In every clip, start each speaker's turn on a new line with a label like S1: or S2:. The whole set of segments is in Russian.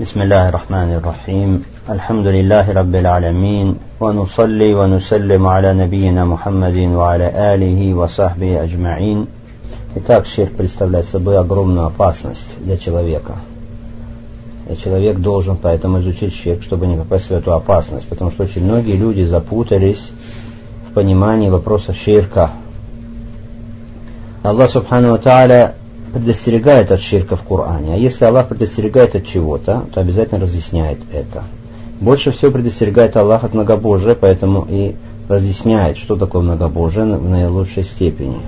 S1: بسم الله الرحمن الرحيم الحمد لله رب العالمين ونصلي ونسلم على نبينا محمد وعلى آله وصحبه أجمعين Итак, ширк представляет собой огромную опасность для человека. И человек должен поэтому изучить ширк, чтобы не попасть в эту опасность, потому что очень многие люди запутались в понимании вопроса ширка. Аллах Субхану Тааля предостерегает от ширка в Коране. А если Аллах предостерегает от чего-то, то обязательно разъясняет это. Больше всего предостерегает Аллах от многобожия, поэтому и разъясняет, что такое многобожие в наилучшей степени.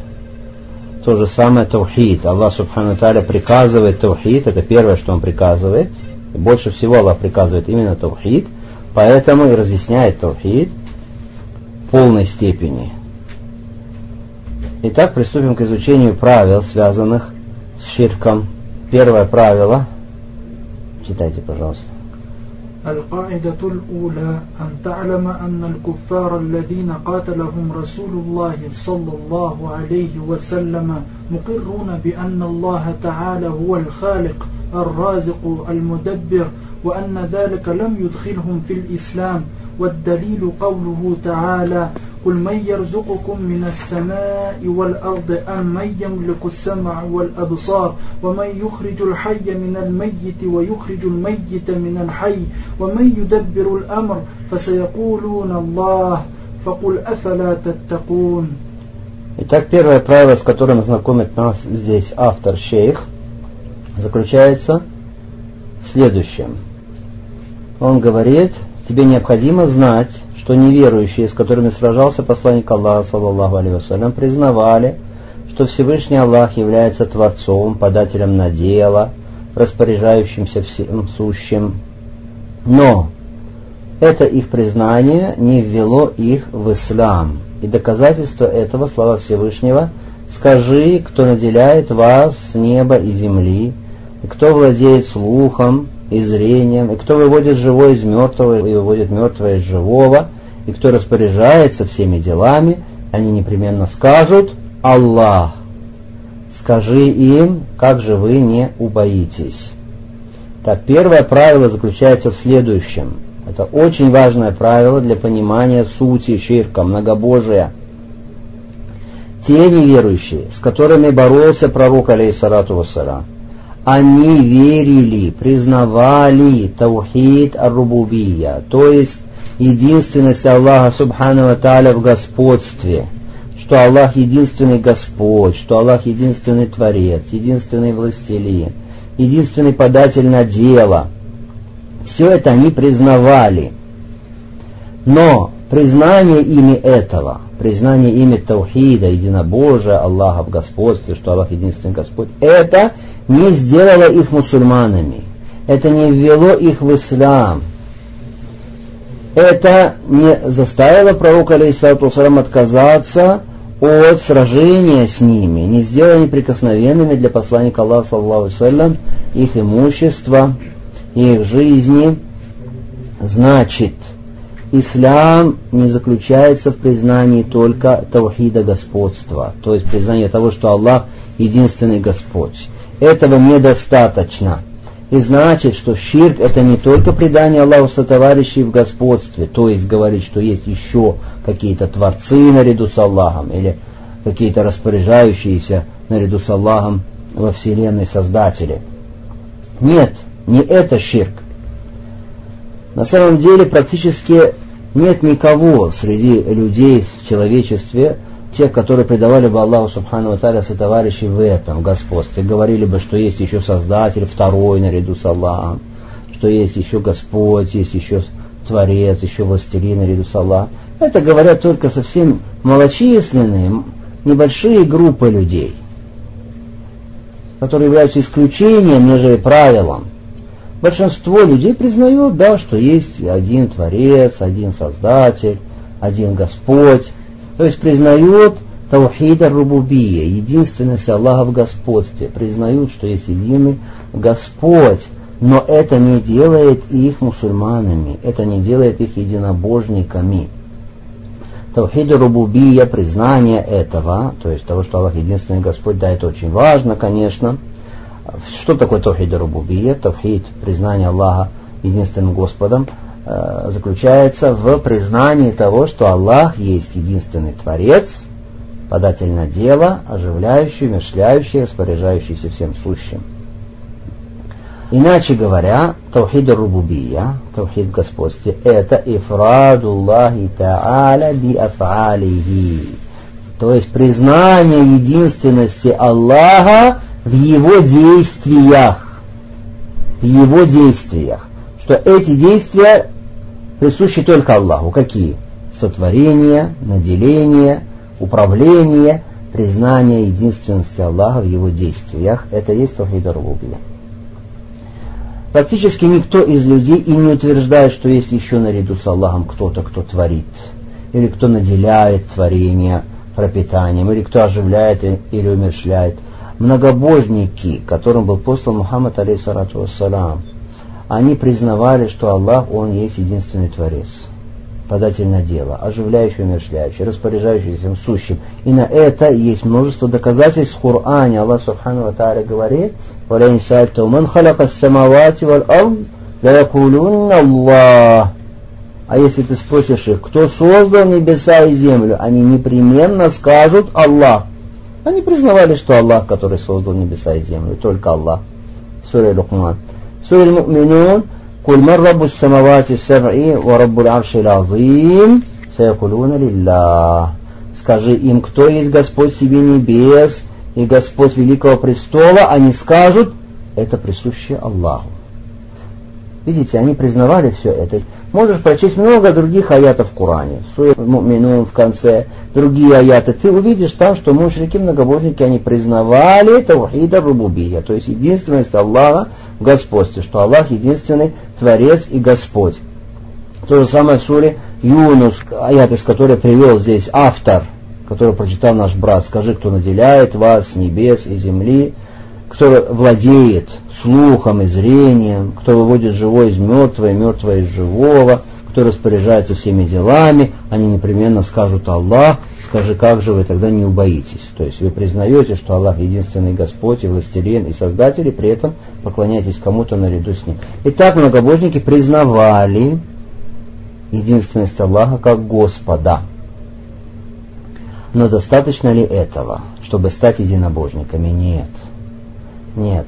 S1: То же самое таухид. Аллах Субхану Таля приказывает таухид, это первое, что Он приказывает. И больше всего Аллах приказывает именно таухид, поэтому и разъясняет таухид в полной степени. Итак, приступим к изучению правил, связанных ширком. Первое правило. Читайте, пожалуйста.
S2: القاعدة الأولى أن تعلم أن الكفار الذين قاتلهم رسول الله صلى الله عليه وسلم مقرون بأن الله تعالى هو الخالق الرازق المدبر وأن ذلك لم يدخلهم في الإسلام والدليل قوله تعالى قل من يرزقكم من السماء والأرض أم من يملك السمع والأبصار ومن يخرج الحي من الميت ويخرج الميت من الحي ومن يدبر الأمر فسيقولون الله فقل أفلا تتقون
S1: Итак, первое правило, с которым знакомит нас здесь автор шейх, заключается в следующем. Он говорит, тебе необходимо знать, что неверующие, с которыми сражался посланник Аллаха, саллаллаху вассалям, признавали, что Всевышний Аллах является Творцом, подателем на дело, распоряжающимся всем сущим. Но это их признание не ввело их в ислам. И доказательство этого слова Всевышнего «Скажи, кто наделяет вас с неба и земли, и кто владеет слухом и зрением, и кто выводит живое из мертвого и выводит мертвое из живого, и кто распоряжается всеми делами, они непременно скажут «Аллах». Скажи им, как же вы не убоитесь. Так, первое правило заключается в следующем. Это очень важное правило для понимания сути ширка, многобожия. Те неверующие, с которыми боролся пророк, алейхиссалату вассалам, они верили, признавали таухид ар-рубубия, то есть единственность Аллаха Субхану Тааля в господстве, что Аллах единственный Господь, что Аллах единственный Творец, единственный Властелин, единственный податель на дело. Все это они признавали. Но признание ими этого, признание ими Таухида, единобожия, Аллаха в господстве, что Аллах единственный Господь, это не сделало их мусульманами. Это не ввело их в ислам это не заставило пророка, алейхиссалату отказаться от сражения с ними, не сделало неприкосновенными для посланника Аллаха, саллаху саллям, их имущество, их жизни. Значит, ислам не заключается в признании только таухида господства, то есть признание того, что Аллах единственный Господь. Этого недостаточно. И значит, что ширк это не только предание Аллаху сотоварищей в господстве, то есть говорить, что есть еще какие-то творцы наряду с Аллахом, или какие-то распоряжающиеся наряду с Аллахом во Вселенной Создатели. Нет, не это ширк. На самом деле практически нет никого среди людей в человечестве, те, которые предавали бы Аллаху Субхану Аталя товарищей в этом господстве, говорили бы, что есть еще Создатель, второй наряду с Аллахом, что есть еще Господь, есть еще Творец, еще Властелин наряду с Аллахом. Это говорят только совсем малочисленные, небольшие группы людей, которые являются исключением, нежели правилом. Большинство людей признают, да, что есть один Творец, один Создатель, один Господь, то есть признают Таухида Рубубия, единственность Аллаха в господстве, признают, что есть единый Господь, но это не делает их мусульманами, это не делает их единобожниками. Таухида Рубубия, признание этого, то есть того, что Аллах единственный Господь, да, это очень важно, конечно, Что такое Тавхид Рубубия? Тавхид, признание Аллаха единственным Господом, заключается в признании того, что Аллах есть единственный Творец, податель на дело, оживляющий, умершляющий, распоряжающийся всем сущим. Иначе говоря, Тавхид Рубубия, Тавхид господстве, это Ифрадуллахи Та'аля би аф'алихи. То есть признание единственности Аллаха в его действиях. В его действиях. Что эти действия присущи только Аллаху. Какие? Сотворение, наделение, управление, признание единственности Аллаха в его действиях. Это есть Тавхид Рубубия. Практически никто из людей и не утверждает, что есть еще наряду с Аллахом кто-то, кто творит, или кто наделяет творение пропитанием, или кто оживляет или умершляет. Многобожники, которым был послан Мухаммад, алейхиссалату вассалам, они признавали, что Аллах, Он есть единственный Творец, подательное дело, оживляющий, умершляющий, распоряжающийся всем сущим. И на это есть множество доказательств в Коране. Аллах Субхану Ва Тааля говорит, «Валяйн сальту ман халяка самавати валь ард, ла якулюнна Аллах». А если ты спросишь их, кто создал небеса и землю, они непременно скажут Аллах. Они признавали, что Аллах, который создал небеса и землю, только Аллах. Суря Лукман. Сура Муминун قل من رب السماوات السبع ورب العرش العظيم سيقولون لله Скажи им, кто есть Господь себе небес и Господь Великого Престола, они скажут, это присуще Аллаху. Видите, они признавали все это. Можешь прочесть много других аятов в Коране. Муминун в конце, другие аяты. Ты увидишь там, что мушрики, многобожники, они признавали Таухида Рубубия, то есть единственность Аллаха в господстве, что Аллах единственный Творец и Господь. То же самое в суре Юнус, аят, из которой привел здесь автор, который прочитал наш брат. Скажи, кто наделяет вас небес и земли, кто владеет слухом и зрением, кто выводит живое из мертвого и мертвое из живого, кто распоряжается всеми делами, они непременно скажут Аллах, скажи, как же вы тогда не убоитесь? То есть вы признаете, что Аллах единственный Господь и властелин и Создатель, и при этом поклоняетесь кому-то наряду с Ним. Итак, многобожники признавали единственность Аллаха как Господа. Но достаточно ли этого, чтобы стать единобожниками? Нет. Нет.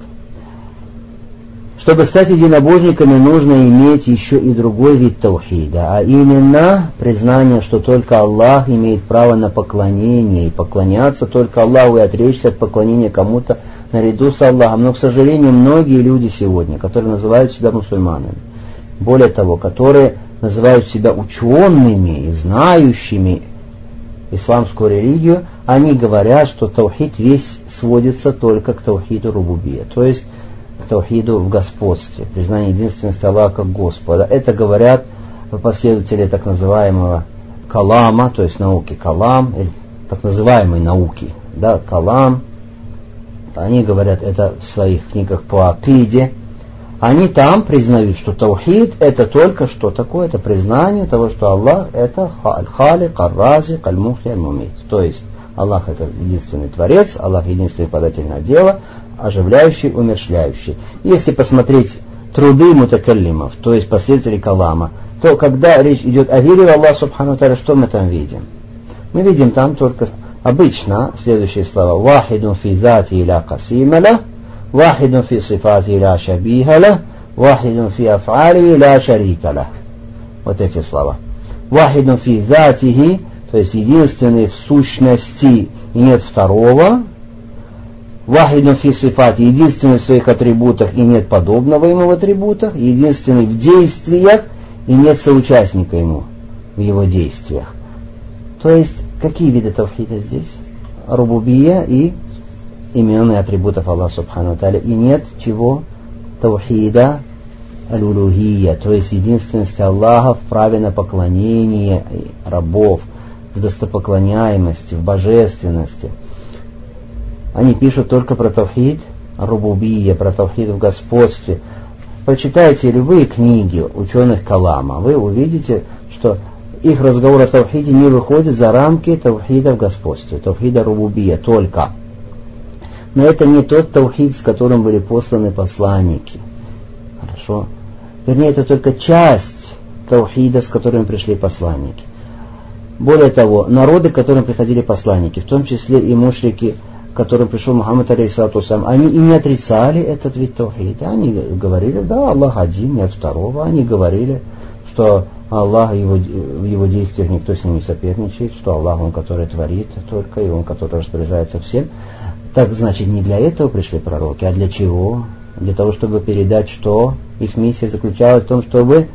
S1: Чтобы стать единобожниками, нужно иметь еще и другой вид таухида, а именно признание, что только Аллах имеет право на поклонение, и поклоняться только Аллаху и отречься от поклонения кому-то наряду с Аллахом. Но, к сожалению, многие люди сегодня, которые называют себя мусульманами, более того, которые называют себя учеными и знающими исламскую религию, они говорят, что таухид весь сводится только к таухиду рубубия, то есть к таухиду в господстве, признание единственности Аллаха как Господа. Это говорят последователи так называемого калама, то есть науки калам, или так называемой науки, да, калам. Они говорят это в своих книгах по акиде, они там признают, что таухид это только что такое, это признание того, что Аллах это аль-халик, аль-разик, аль-мухи, аль-мумит. То есть Аллах это единственный творец, Аллах единственный податель на дело, оживляющий, умершляющий. Если посмотреть труды мутакаллимов, то есть последователей калама, то когда речь идет о вере в Аллах Субхану Тара, что мы там видим? Мы видим там только обычно следующие слова «Вахидун фи зати иля касималя», «Вахидун фи сифати иля шабихаля», «Вахидун фи афали иля шарикаля». Вот эти слова. «Вахидун фи затихи», то есть единственный в сущности и нет второго, Вахидун фи единственный в своих атрибутах и нет подобного ему в атрибутах, единственный в действиях и нет соучастника ему в его действиях. То есть, какие виды тавхида здесь? Рубубия и имен атрибутов Аллаха Субхану Таля. И нет чего? Таухида аль то есть единственности Аллаха в праве на поклонение рабов, в достопоклоняемости, в божественности. Они пишут только про Тавхид Рубубия, про Тавхид в господстве. Прочитайте любые книги ученых Калама, вы увидите, что их разговор о Тавхиде не выходит за рамки Тавхида в господстве, Тавхида Рубубия только – Но это не тот таухид, с которым были посланы посланники. Хорошо? Вернее, это только часть таухида, с которым пришли посланники. Более того, народы, к которым приходили посланники, в том числе и мушрики, которым пришел Мухаммад алейхиссалату они и не отрицали этот вид таухида. Они говорили, да, Аллах один, нет второго. Они говорили, что Аллах, его, в его действиях никто с ним не соперничает, что Аллах, Он, который творит только, и Он, который распоряжается всем. Так, значит, не для этого пришли пророки, а для чего? Для того, чтобы передать, что их миссия заключалась в том, чтобы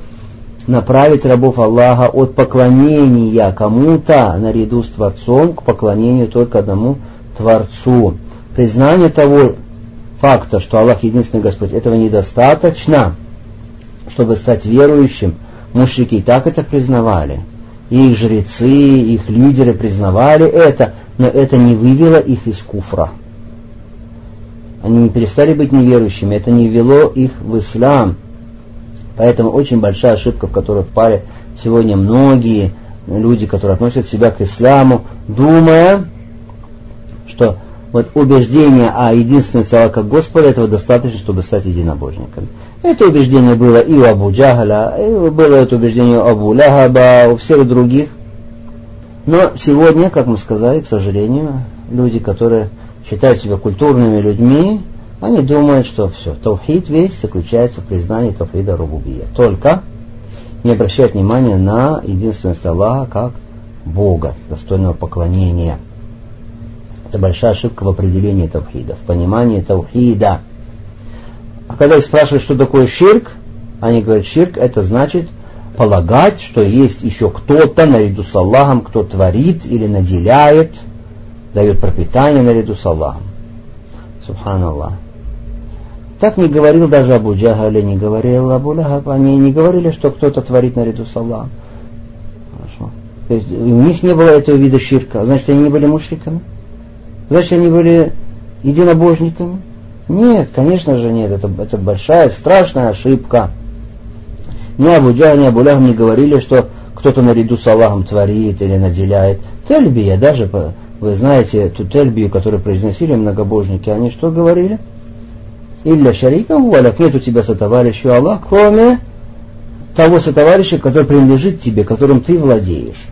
S1: направить рабов Аллаха от поклонения кому-то наряду с Творцом к поклонению только одному Творцу. Признание того факта, что Аллах единственный Господь, этого недостаточно, чтобы стать верующим. Мушрики и так это признавали. И их жрецы, их лидеры признавали это, но это не вывело их из куфра. Они не перестали быть неверующими, это не ввело их в ислам. Поэтому очень большая ошибка, в которую впали сегодня многие люди, которые относят себя к исламу, думая, что вот убеждение о единственности Аллаха Господа, этого достаточно, чтобы стать единобожником. Это убеждение было и у Абу Джахаля, и было это убеждение у Абу Ляхаба, у всех других. Но сегодня, как мы сказали, к сожалению, люди, которые считают себя культурными людьми, они думают, что все, таухид весь заключается в признании таухида рубубия. Только не обращают внимания на единственность Аллаха как Бога, достойного поклонения. Это большая ошибка в определении таухида, в понимании таухида. А когда их спрашивают, что такое ширк, они говорят, ширк это значит полагать, что есть еще кто-то наряду с Аллахом, кто творит или наделяет, дает пропитание наряду с Аллахом. Субханаллах. Так не говорил даже Абу Джахали, не говорил Абу Лахаб. Они не говорили, что кто-то творит наряду с Аллахом. Хорошо. То есть у них не было этого вида ширка. Значит, они не были мушриками? Значит, они были единобожниками? Нет, конечно же нет. Это, это большая, страшная ошибка. Ни Абу Джахал, ни Абу Лахаб не говорили, что кто-то наряду с Аллахом творит или наделяет. Тельбия, даже, вы знаете, ту тельбию, которую произносили многобожники, они что говорили? Илля шарика валак, нет у тебя сотоварища Аллах, кроме того сотоварища, который принадлежит тебе, которым ты владеешь.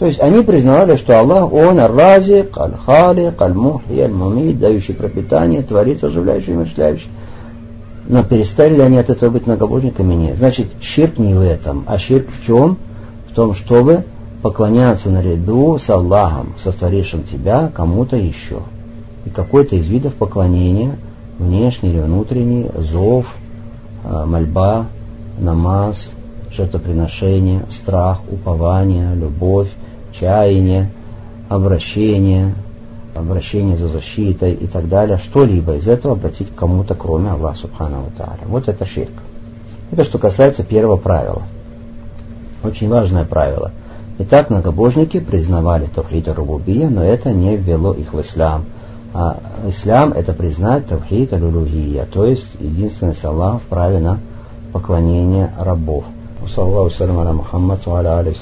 S1: То есть они признавали, что Аллах, Он Ар-Разик, Аль-Халик, Аль-Мухи, Аль-Мумид, дающий пропитание, творец, оживляющий, мышляющий. Но перестали ли они от этого быть многобожниками? Нет. Значит, ширк не в этом. А ширк в чем? В том, чтобы поклоняться наряду с Аллахом, сотворившим тебя, кому-то еще. И какой-то из видов поклонения – внешний или внутренний, зов, а, мольба, намаз, жертвоприношение, страх, упование, любовь, чаяние, обращение, обращение за защитой и так далее, что-либо из этого обратить к кому-то, кроме Аллаха Субхану Тааля. Вот это ширк. Это что касается первого правила. Очень важное правило. Итак, многобожники признавали Тавхида Рубубия, но это не ввело их в ислам – а ислам это признать тавхид алюлюхия, то есть единственность Аллаха в праве на поклонение рабов. Саллаху салям Мухаммад, ва аля